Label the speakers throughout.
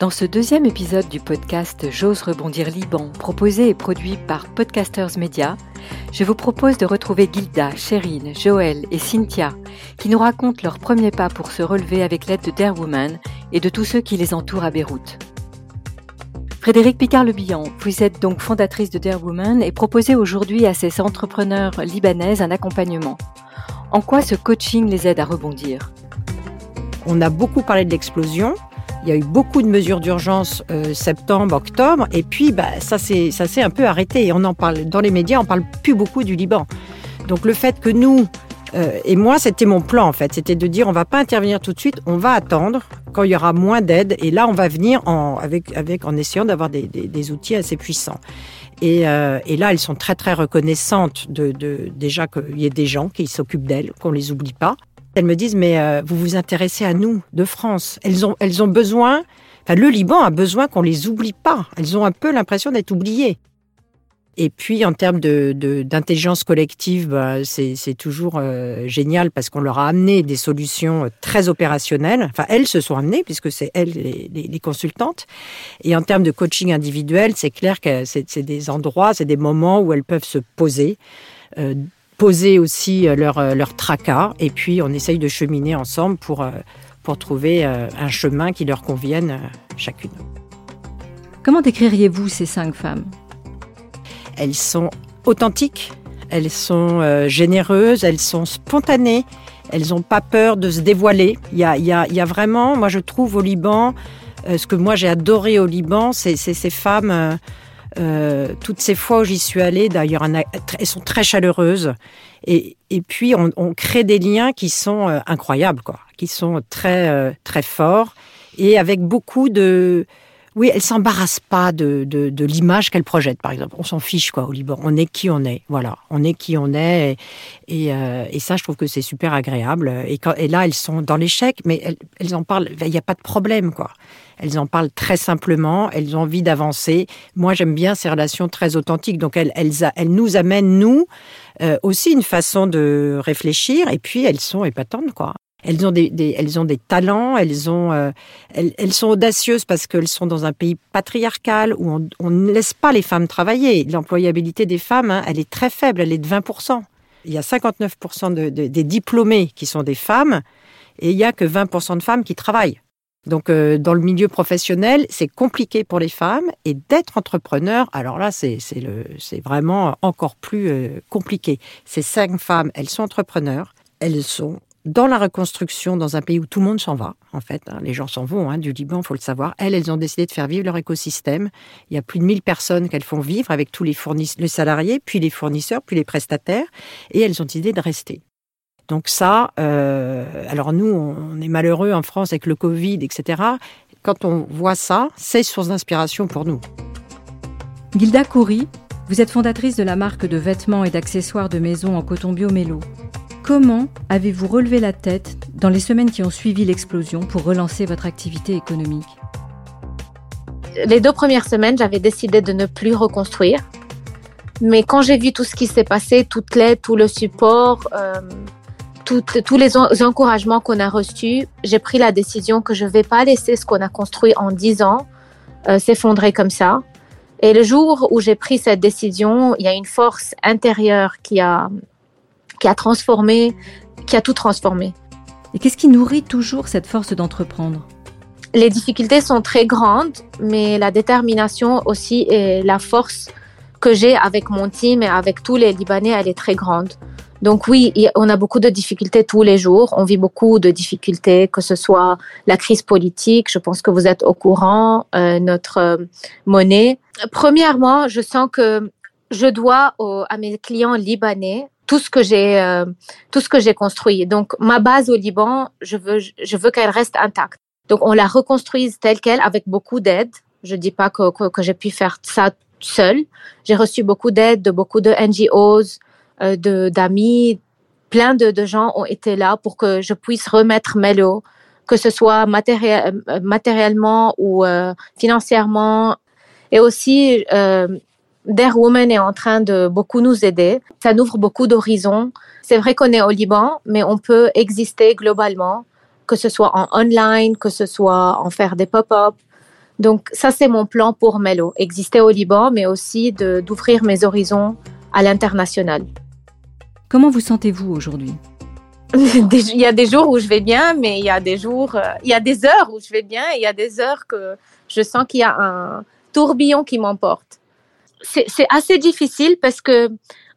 Speaker 1: Dans ce deuxième épisode du podcast J'ose rebondir Liban, proposé et produit par Podcasters Media, je vous propose de retrouver Gilda, Sherine, Joël et Cynthia, qui nous racontent leurs premiers pas pour se relever avec l'aide de Dare Woman et de tous ceux qui les entourent à Beyrouth. Frédéric Picard-Le vous êtes donc fondatrice de Dare Woman et proposez aujourd'hui à ces entrepreneurs libanaises un accompagnement. En quoi ce coaching les aide à rebondir?
Speaker 2: On a beaucoup parlé de l'explosion, il y a eu beaucoup de mesures d'urgence euh, septembre, octobre, et puis bah, ça s'est un peu arrêté. on en parle dans les médias, on parle plus beaucoup du Liban. Donc le fait que nous euh, et moi, c'était mon plan en fait, c'était de dire on va pas intervenir tout de suite, on va attendre quand il y aura moins d'aide, et là on va venir en, avec, avec, en essayant d'avoir des, des, outils assez puissants. Et, euh, et, là, elles sont très très reconnaissantes de déjà qu'il y ait des gens qui s'occupent d'elles, qu'on les oublie pas. Elles me disent, mais euh, vous vous intéressez à nous, de France. Elles ont, elles ont besoin, le Liban a besoin qu'on les oublie pas. Elles ont un peu l'impression d'être oubliées. Et puis, en termes d'intelligence de, collective, bah, c'est toujours euh, génial parce qu'on leur a amené des solutions euh, très opérationnelles. Enfin, elles se sont amenées puisque c'est elles les, consultantes. Et en termes de coaching individuel, c'est clair que c'est des endroits, c'est des moments où elles peuvent se poser, poser aussi euh, leur, euh, leur tracas et puis on essaye de cheminer ensemble pour, euh, pour trouver un chemin qui leur convienne chacune.
Speaker 1: Comment décririez-vous ces cinq femmes?
Speaker 2: Elles sont authentiques, elles sont généreuses, elles sont spontanées, elles n'ont pas peur de se dévoiler. Il y a, il y, a, il y a vraiment, moi je trouve au Liban, ce que moi j'ai adoré au Liban, c'est ces femmes euh, toutes ces fois où j'y suis allée, d'ailleurs, elles sont très chaleureuses. Et, puis, on, on, crée des liens qui sont euh, incroyables, quoi, qui sont très, euh, très forts et avec beaucoup de. Oui, elles s'embarrassent pas de, de, l'image qu'elles projettent, par exemple. On s'en fiche, quoi, au Liban. On est qui on est. Voilà. On est qui on est. Et, et, ça, je trouve que c'est super agréable. Et, quand, et là, elles sont dans l'échec, mais elles, elles en parlent. Il n'y a pas de problème, quoi. Elles en parlent très simplement, elles ont envie d'avancer. Moi, j'aime bien ces relations très authentiques. Donc, elles, elles, elles nous amènent, nous, euh, aussi une façon de réfléchir. Et puis, elles sont épatantes, quoi. Elles ont des, talents, euh, elles, sont audacieuses parce qu'elles sont dans un pays patriarcal où on, ne laisse pas les femmes travailler. L'employabilité des femmes, hein, elle est très faible, elle est de 20%. Il y a 59% de, des diplômés qui sont des femmes et il n'y a que 20% de femmes qui travaillent. Donc, euh, dans le milieu professionnel, c'est compliqué pour les femmes et d'être entrepreneur, alors là, c'est vraiment encore plus euh, compliqué. Ces cinq femmes, elles sont entrepreneurs, elles sont dans la reconstruction dans un pays où tout le monde s'en va, en fait. Hein. les gens s'en vont hein, du Liban, il faut le savoir. Elles, elles ont décidé de faire vivre leur écosystème. Il y a plus de 1000 personnes qu'elles font vivre avec tous les, les salariés, puis les fournisseurs, puis les prestataires, et elles ont décidé de rester. Donc ça, euh, alors nous, on est malheureux en France avec le Covid, etc. Quand on voit ça, c'est source d'inspiration pour nous.
Speaker 1: Gilda Coury, vous êtes fondatrice de la marque de vêtements et d'accessoires de maison en coton bio Mélo. Comment avez-vous relevé la tête dans les semaines qui ont suivi l'explosion pour relancer votre activité économique?
Speaker 3: Les deux premières semaines, j'avais décidé de ne plus reconstruire. Mais quand j'ai vu tout ce qui s'est passé, toute l'aide, tout le support, euh, tous les encouragements qu'on a reçus, j'ai pris la décision que je ne vais pas laisser ce qu'on a construit en 10 ans euh, s'effondrer comme ça. Et le jour où j'ai pris cette décision, il y a une force intérieure qui a, qui a transformé, qui a tout transformé.
Speaker 1: Et qu'est-ce qui nourrit toujours cette force d'entreprendre?
Speaker 3: Les difficultés sont très grandes, mais la détermination aussi et la force que j'ai avec mon team et avec tous les Libanais, elle est très grande. Donc oui, on a beaucoup de difficultés tous les jours. On vit beaucoup de difficultés, que ce soit la crise politique. Je pense que vous êtes au courant, euh, notre euh, monnaie. Premièrement, je sens que je dois à mes clients libanais tout ce que j'ai euh, tout ce que j'ai construit. Donc ma base au Liban, je veux je veux qu'elle reste intacte. Donc on la reconstruise telle quelle avec beaucoup d'aide. Je dis pas que, que, que j'ai pu faire ça seule. J'ai reçu beaucoup d'aide de beaucoup de NGOs, euh, de d'amis, plein de, de, gens ont été là pour que je puisse remettre Melo, que ce soit matériel, euh, matériellement ou euh, financièrement. Et aussi, euh, Dare Woman est en train de beaucoup nous aider. Ça nous ouvre beaucoup d'horizons. C'est vrai qu'on est au Liban, mais on peut exister globalement, que ce soit en online, que ce soit en faire des pop-up. Donc ça, c'est mon plan pour Melo, exister au Liban, mais aussi d'ouvrir mes horizons à l'international.
Speaker 1: Comment vous sentez-vous aujourd'hui?
Speaker 3: Il y a des jours où je vais bien, mais il y a des jours, euh, il y a des heures où je vais bien, et il y a des heures que je sens qu'il y a un tourbillon qui m'emporte. C'est assez difficile parce que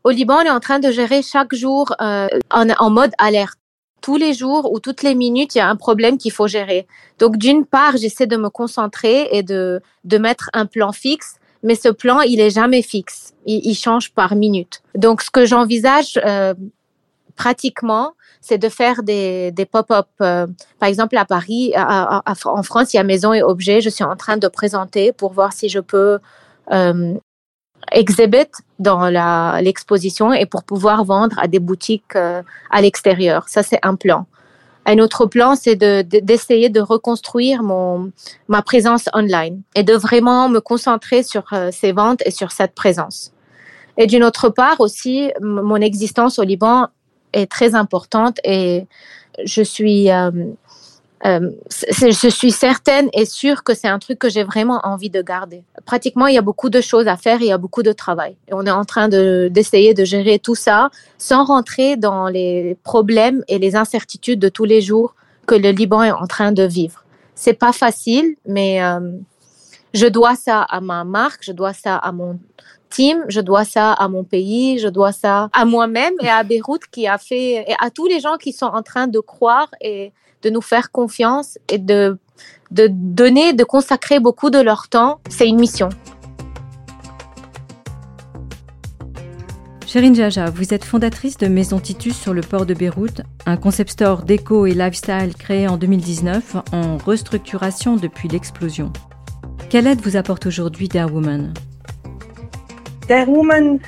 Speaker 3: au Liban, on est en train de gérer chaque jour euh, en, en mode alerte tous les jours ou toutes les minutes, il y a un problème qu'il faut gérer. Donc, d'une part, j'essaie de me concentrer et de, de mettre un plan fixe mais ce plan, il est jamais fixe. Il, il change par minute. Donc, ce que j'envisage euh, pratiquement, c'est de faire des, des pop-up. Euh, par exemple, à Paris, à, en France, il y a Maison et Objets. Je suis en train de présenter pour voir si je peux euh, exhibit dans l'exposition et pour pouvoir vendre à des boutiques euh, à l'extérieur. Ça, c'est un plan. Un autre plan, c'est d'essayer de, reconstruire mon, ma présence online et de vraiment me concentrer sur euh, ces ventes et sur cette présence. Et d'une autre part aussi, mon existence au Liban est très importante et je suis euh, euh, je suis certaine et sûre que c'est un truc que j'ai vraiment envie de garder. Pratiquement, il y a beaucoup de choses à faire, il y a beaucoup de travail. Et on est en train de, d'essayer de gérer tout ça sans rentrer dans les problèmes et les incertitudes de tous les jours que le Liban est en train de vivre. C'est pas facile, mais euh, je dois ça à ma marque, je dois ça à mon team, je dois ça à mon pays, je dois ça à moi-même et à Beyrouth qui a fait, et à tous les gens qui sont en train de croire et de nous faire confiance et de, de donner, de consacrer beaucoup de leur temps. C'est une mission.
Speaker 1: Chérine Jaja, vous êtes fondatrice de Maison Titus sur le port de Beyrouth, un concept store déco et lifestyle créé en 2019 en restructuration depuis l'explosion. Quelle aide vous apporte aujourd'hui Dare Woman
Speaker 4: Dare Woman,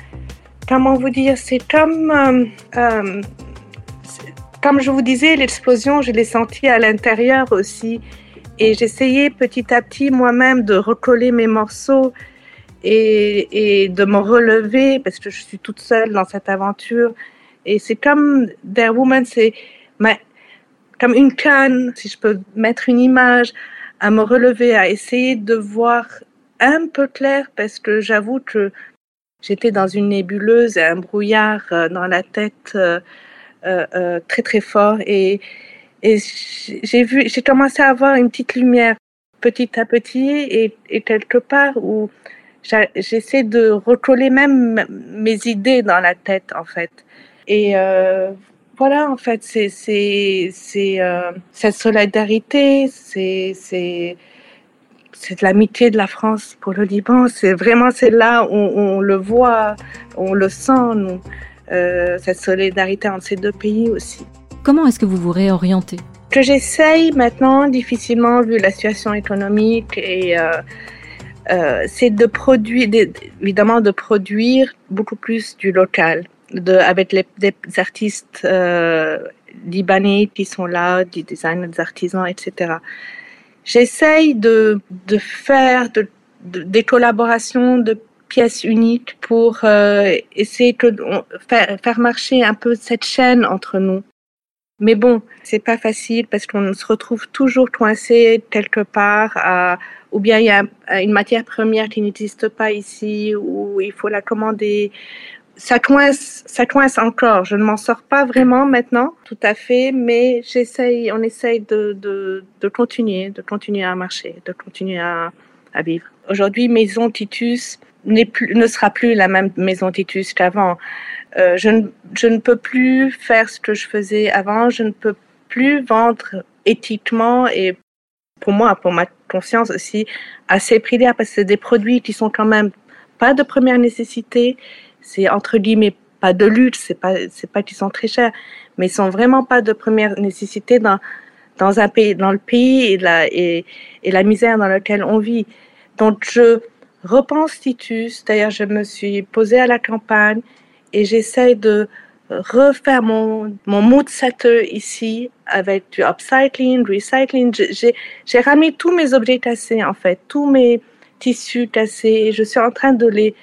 Speaker 4: comment vous dire, c'est comme euh, euh, comme je vous disais, l'explosion, je l'ai sentie à l'intérieur aussi. Et j'essayais petit à petit moi-même de recoller mes morceaux et, et, de me relever parce que je suis toute seule dans cette aventure. Et c'est comme Dare Woman, c'est comme une canne, si je peux mettre une image, à me relever, à essayer de voir un peu clair parce que j'avoue que j'étais dans une nébuleuse et un brouillard euh, dans la tête. Euh, euh, euh, très très fort et, et j'ai vu, j'ai commencé à avoir une petite lumière petit à petit et, et quelque part où j'essaie de recoller même mes idées dans la tête en fait. Et euh, voilà, en fait, c'est euh, cette solidarité, c'est l'amitié de la France pour le Liban. C'est vraiment c'est là où on le voit, on le sent. Nous. Euh, cette solidarité entre ces deux pays aussi.
Speaker 1: Comment est-ce que vous vous réorientez?
Speaker 4: Que j'essaye maintenant, difficilement vu la situation économique, et euh, euh, c'est de produire, évidemment, de produire beaucoup plus du local, de, avec les, des artistes euh, libanais qui sont là, des designers, des artisans, etc. J'essaye de, de faire de, de, des collaborations de pièce unique pour euh, essayer de faire, faire marcher un peu cette chaîne entre nous. Mais bon, c'est pas facile parce qu'on se retrouve toujours coincé quelque part à, ou bien il y a une matière première qui n'existe pas ici, ou il faut la commander. Ça coince, ça coince encore. Je ne m'en sors pas vraiment maintenant, tout à fait, mais j'essaye, on essaye de, de, de continuer, de continuer à marcher, de continuer à, à vivre. Aujourd'hui, Maison Titus plus, ne sera plus la même Maison Titus qu'avant. Euh, je, ne, je ne peux plus faire ce que je faisais avant. Je ne peux plus vendre éthiquement et pour moi, pour ma conscience aussi, assez prix parce que c'est des produits qui sont quand même pas de première nécessité. C'est entre guillemets pas de luxe, c'est pas c'est pas qu'ils sont très chers, mais ils sont vraiment pas de première nécessité dans dans un pays dans le pays et la et, la misère dans laquelle on vit. Donc je repense Titus. D'ailleurs, je me suis posée à la campagne et j'essaie de refaire mon, mon mood setter ici avec du upcycling, recycling. J'ai ramené tous mes objets cassés, en fait, tous mes tissus cassés et je suis en train de les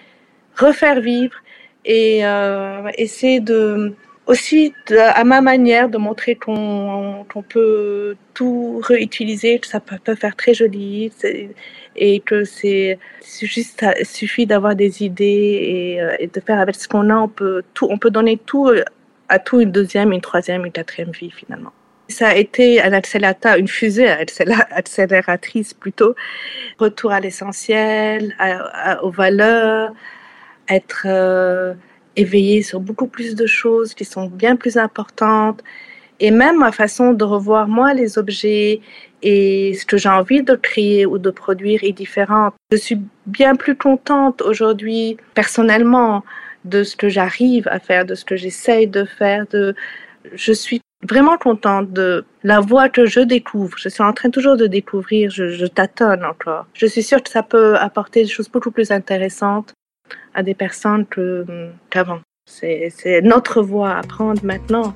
Speaker 4: refaire vivre et euh, essayer de aussi à ma manière de montrer qu'on peut tout réutiliser, que ça peut, faire très joli et que c'est juste il suffit d'avoir des idées et, euh, et, de faire avec ce qu'on a on peut tout on peut donner tout euh, à tout une deuxième une troisième une quatrième vie finalement. Ça a été un accélérateur une fusée accélératrice plutôt. Retour à l'essentiel aux valeurs être euh, éveillé sur beaucoup plus de choses qui sont bien plus importantes et même ma façon de revoir moi les objets et ce que j'ai envie de créer ou de produire est différente. Je suis bien plus contente aujourd'hui personnellement de ce que j'arrive à faire, de ce que j'essaye de faire. Je suis vraiment contente de la voie que je découvre. Je suis en train toujours de découvrir, je tâtonne encore. Je suis sûre que ça peut apporter des choses beaucoup plus intéressantes à des personnes qu'avant. C'est notre voie à prendre maintenant.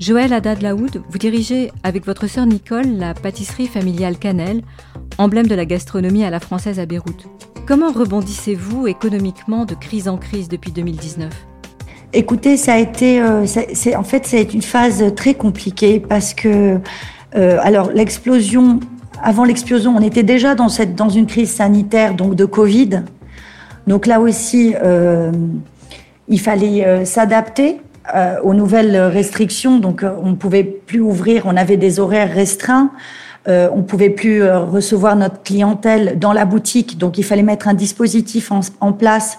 Speaker 1: Joël Haddad Laoud, vous dirigez avec votre sœur Nicole la pâtisserie familiale Cannelle, emblème de la gastronomie à la française à Beyrouth. Comment rebondissez-vous économiquement de crise en crise depuis 2019
Speaker 5: Écoutez, ça a été, euh, c'est, en fait, c'est une phase très compliquée parce que, euh, alors, l'explosion, avant l'explosion, on était déjà dans cette, dans une crise sanitaire, donc de Covid. Donc là aussi, euh, il fallait euh, s'adapter. Euh, aux nouvelles restrictions. Donc, euh, on ne pouvait plus ouvrir, on avait des horaires restreints. On pouvait plus recevoir notre clientèle dans la boutique, donc il fallait mettre un dispositif en, en place.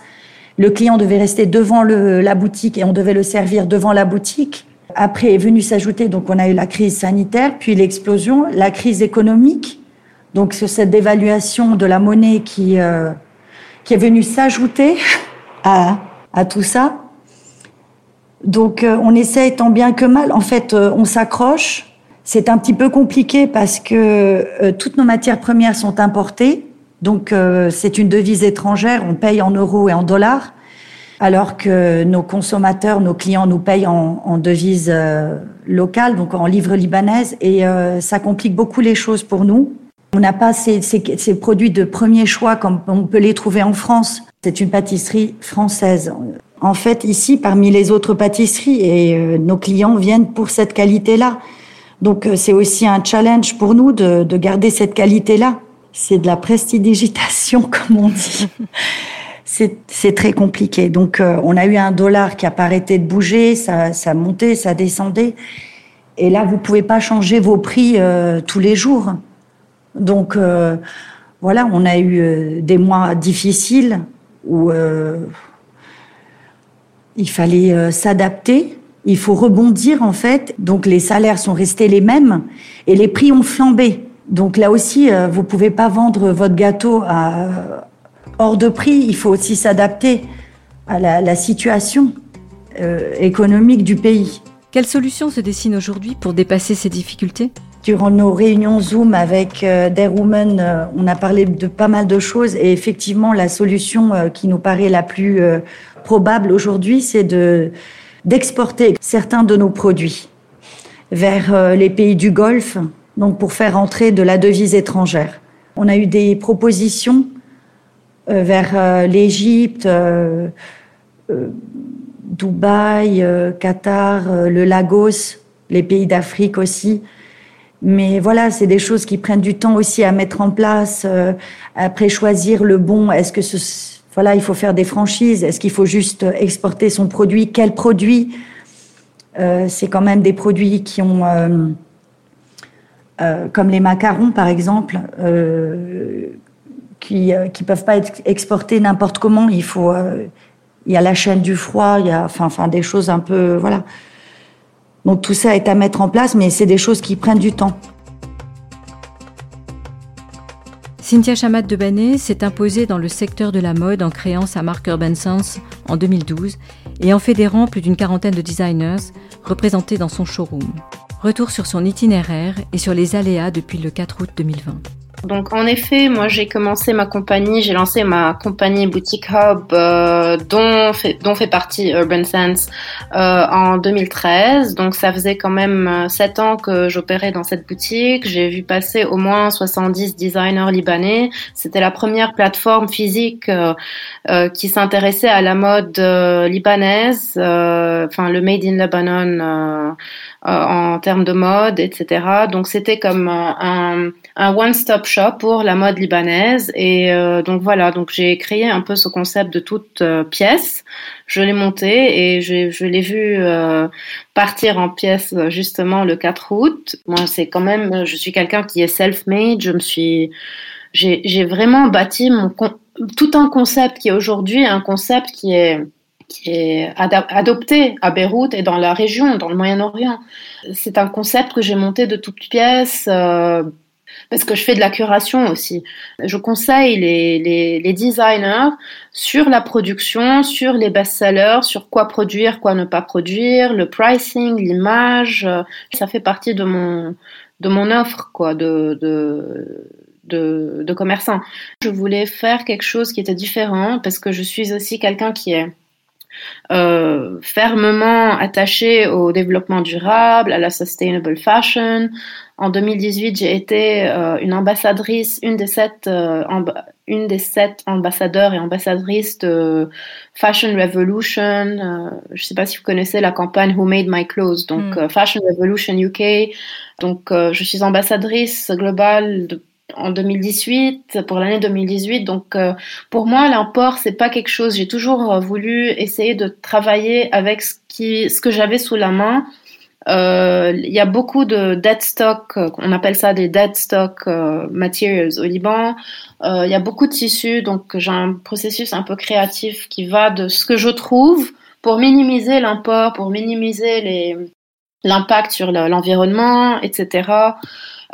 Speaker 5: Le client devait rester devant le, la boutique et on devait le servir devant la boutique. Après est venu s'ajouter, donc on a eu la crise sanitaire, puis l'explosion, la crise économique. Donc cette dévaluation de la monnaie qui euh, qui est venue s'ajouter à, à tout ça. Donc euh, on essaie tant bien que mal. En fait, euh, on s'accroche. C'est un petit peu compliqué parce que euh, toutes nos matières premières sont importées. Donc c'est une devise étrangère. On paye en euros et en dollars. Alors que nos consommateurs, nos clients nous payent en, devise locale, donc en livres libanaises. Et ça complique beaucoup les choses pour nous. On n'a pas ces, produits de premier choix comme on peut les trouver en France. C'est une pâtisserie française en fait ici parmi les autres pâtisseries et euh, nos clients viennent pour cette qualité-là. Donc euh, c'est aussi un challenge pour nous de garder cette qualité-là. C'est de la prestidigitation comme on dit. C'est très compliqué. Donc euh, on a eu un dollar qui a pas arrêté de bouger, ça, ça montait, ça descendait. Et là vous pouvez pas changer vos prix euh, tous les jours. Donc euh, voilà, on a eu des mois difficiles où il fallait s'adapter, il faut rebondir en fait. Donc les salaires sont restés les mêmes et les prix ont flambé. Donc là aussi, vous pouvez pas vendre votre gâteau à, hors de prix. Il faut aussi s'adapter à la, la situation euh, économique du pays.
Speaker 1: Quelles solutions se dessinent aujourd'hui pour dépasser ces difficultés?
Speaker 5: Durant nos réunions Zoom avec euh, Dare Women, euh, on a parlé de pas mal de choses et effectivement, la solution euh, qui nous paraît la plus probable aujourd'hui, c'est de d'exporter certains de nos produits vers les pays du Golfe, donc pour faire entrer de la devise étrangère. On a eu des propositions vers euh, l'Égypte, euh, euh, Dubaï, euh, Qatar, euh, le Lagos, les pays d'Afrique aussi. Mais voilà, c'est des choses qui prennent du temps aussi à mettre en place. Euh, après, choisir le bon. Est-ce que ce, voilà, il faut faire des franchises Est-ce qu'il faut juste exporter son produit Quel produit? Euh, C'est quand même des produits qui ont, euh, euh comme les macarons par exemple, euh, qui qui peuvent pas être exportés n'importe comment. Il faut, il y a la chaîne du froid, il y a, des choses un peu, voilà. Donc tout ça est à mettre en place, mais c'est des choses qui prennent du temps.
Speaker 1: Cynthia Chamat de Banet s'est imposée dans le secteur de la mode en créant sa marque Urban Sense en 2012 et en fédérant plus d'une quarantaine de designers représentés dans son showroom. Retour sur son itinéraire et sur les aléas depuis le 4 août 2020.
Speaker 6: Donc en effet, moi j'ai commencé ma compagnie, j'ai lancé ma compagnie Boutique Hub euh, dont, fait, partie Urban Sense euh, en 2013. Donc ça faisait quand même euh, sept ans que j'opérais dans cette boutique. J'ai vu passer au moins 70 designers libanais. C'était la première plateforme physique euh, euh qui s'intéressait à la mode euh, libanaise, enfin le Made in Lebanon en termes de mode, etc. Donc c'était comme un, un one-stop pour la mode libanaise. Et euh, donc voilà, donc j'ai créé un peu ce concept de toute euh, pièce. Je l'ai monté et je l'ai vu euh, partir en pièces justement le 4 août. Moi, c'est quand même, je suis quelqu'un qui est self-made. Je me suis, j'ai vraiment bâti mon tout un concept qui est aujourd'hui un concept qui est qui est adopté à Beyrouth et dans la région, dans le Moyen-Orient. C'est un concept que j'ai monté de toutes pièces, euh, parce que je fais de la curation aussi. Je conseille les, les, designers sur la production, sur les best-sellers, sur quoi produire, quoi ne pas produire, le pricing, l'image. Ça fait partie de mon, de mon offre quoi, de, de, de commerçant. Je voulais faire quelque chose qui était différent parce que je suis aussi quelqu'un qui est euh, fermement attaché au développement durable, à la sustainable fashion. En 2018, j'ai été euh, une ambassadrice, une des sept, euh, une des sept ambassadeurs et ambassadrices de Fashion Revolution. je ne sais pas si vous connaissez la campagne Who Made My Clothes, donc mm. Fashion Revolution UK. Donc, je suis ambassadrice globale de en 2018 pour l'année 2018 donc euh, pour moi l'import c'est pas quelque chose j'ai toujours euh, voulu essayer de travailler avec ce qui ce que j'avais sous la main. Euh, il y a beaucoup de dead stock on appelle ça des dead stock materials au Liban. Il y a beaucoup de tissus donc j'ai un processus un peu créatif qui va de ce que je trouve pour minimiser l'import pour minimiser les l'impact sur l'environnement etc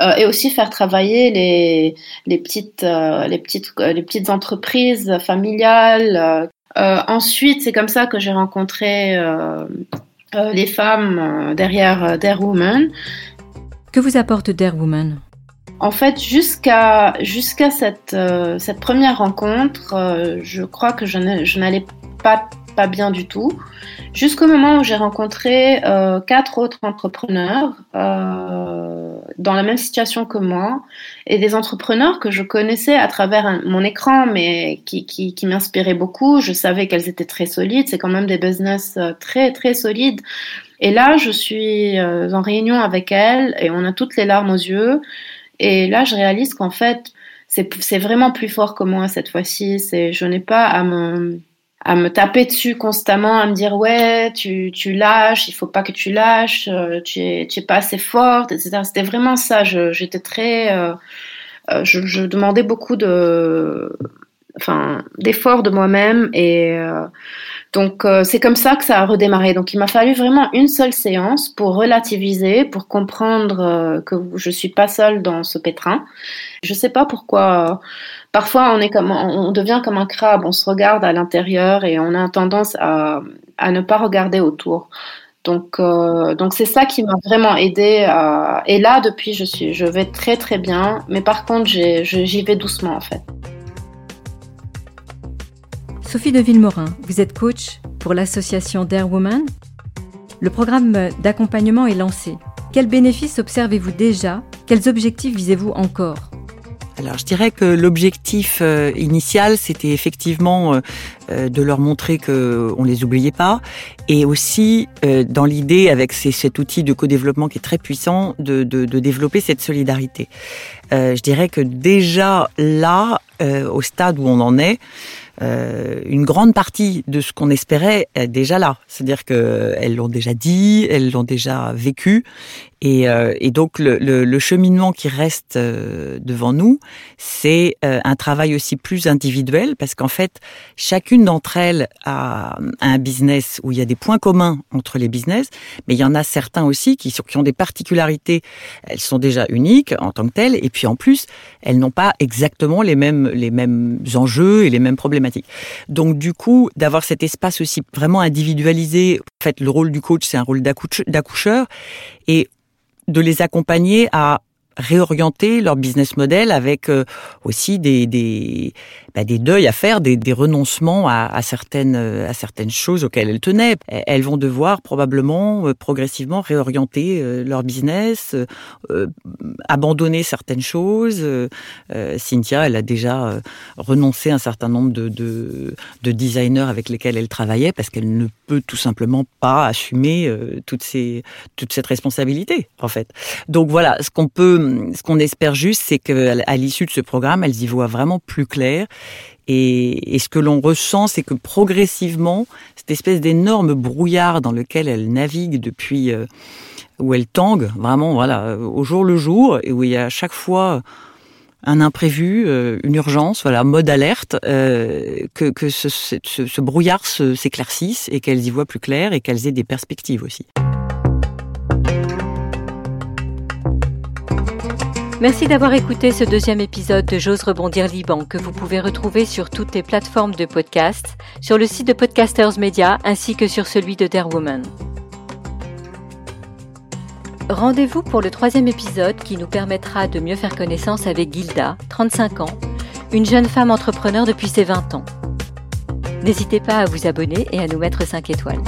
Speaker 6: euh, et aussi faire travailler les, les petites, euh, les petites, euh, les petites entreprises familiales. ensuite, c'est comme ça que j'ai rencontré les femmes derrière Dare Woman.
Speaker 1: Que vous apporte Dare Woman?
Speaker 6: En fait, jusqu'à jusqu'à cette cette première rencontre, je crois que je n'allais pas pas bien du tout, jusqu'au moment où j'ai rencontré euh, quatre autres entrepreneurs euh, dans la même situation que moi, et des entrepreneurs que je connaissais à travers mon écran, mais qui, qui, qui m'inspiraient beaucoup. Je savais qu'elles étaient très solides, c'est quand même des business euh, très très solides. Et là, je suis en réunion avec elles, et on a toutes les larmes aux yeux. Et là, je réalise qu'en fait, c'est vraiment plus fort que moi cette fois-ci. C'est, je n'ai pas à me à me taper dessus constamment, à me dire ouais, tu, tu lâches, il faut pas que tu lâches, euh, tu es, tu es pas assez forte, etc. C'était vraiment ça. J'étais très, euh, euh, je, je, demandais beaucoup de, enfin, d'efforts de moi-même et donc c'est comme ça que ça a redémarré. Donc il m'a fallu vraiment une seule séance pour relativiser, pour comprendre que je suis pas seule dans ce pétrin. Je sais pas pourquoi Parfois, on est comme, on devient comme un crabe, on se regarde à l'intérieur et on a tendance à, à ne pas regarder autour. Donc, euh, donc c'est ça qui m'a vraiment aidé. Et là, depuis, je suis, je vais très très bien. Mais par contre, j'y vais doucement en fait.
Speaker 1: Sophie de Villemorin, vous êtes coach pour l'association Dare Woman. Le programme d'accompagnement est lancé. Quels bénéfices observez-vous déjà? Quels objectifs visez-vous encore?
Speaker 7: Alors je dirais que l'objectif euh, initial, c'était effectivement euh, de leur montrer que on les oubliait pas, et aussi dans l'idée, avec cet outil de co-développement qui est très puissant, de, de, de développer cette solidarité. je dirais que déjà là, au stade où on en est, euh, une grande partie de ce qu'on espérait est déjà là. C'est-à-dire qu'elles l'ont déjà dit, elles l'ont déjà vécu, et, euh, et donc le, le, le, cheminement qui reste euh, devant nous, c'est euh, un travail aussi plus individuel parce qu'en fait, chacune d'entre elles a, un business où il y a des points communs entre les business, mais il y en a certains aussi qui, qui ont des particularités. Elles sont déjà uniques en tant que telles, et puis en plus, elles n'ont pas exactement les mêmes les mêmes enjeux et les mêmes problématiques. Donc du coup, d'avoir cet espace aussi vraiment individualisé. En fait, le rôle du coach, c'est un rôle d'accoucheur, et de les accompagner à réorienter leur business model avec euh, aussi des, des, bah, des deuils à faire, des, des renoncements à, à, certaines, à certaines choses auxquelles elles tenaient. Elles vont devoir probablement euh, progressivement réorienter euh, leur business, abandonner certaines choses. Cynthia, elle a déjà renoncé à un certain nombre de, de, de designers avec lesquels elle travaillait parce qu'elle ne peut tout simplement pas assumer toutes ces, toute cette responsabilité, en fait. Donc voilà, ce qu'on peut ce qu'on espère juste, c'est qu'à l'issue de ce programme, elles y voient vraiment plus clair. Et, ce que l'on ressent, c'est que progressivement, cette espèce d'énorme brouillard dans lequel elles naviguent depuis, euh, où elles tanguent, vraiment, voilà, au jour le jour, et où il y a à chaque fois un imprévu, euh, une urgence, voilà, mode alerte, euh, que, ce brouillard s'éclaircisse et qu'elles y voient plus clair et qu'elles aient des perspectives aussi.
Speaker 1: Merci d'avoir écouté ce deuxième épisode de J'ose rebondir Liban que vous pouvez retrouver sur toutes les plateformes de podcast, sur le site de Podcasters Media ainsi que sur celui de Woman. Rendez-vous pour le troisième épisode qui nous permettra de mieux faire connaissance avec Gilda, 35 ans, une jeune femme entrepreneur depuis ses 20 ans. N'hésitez pas à vous abonner et à nous mettre 5 étoiles.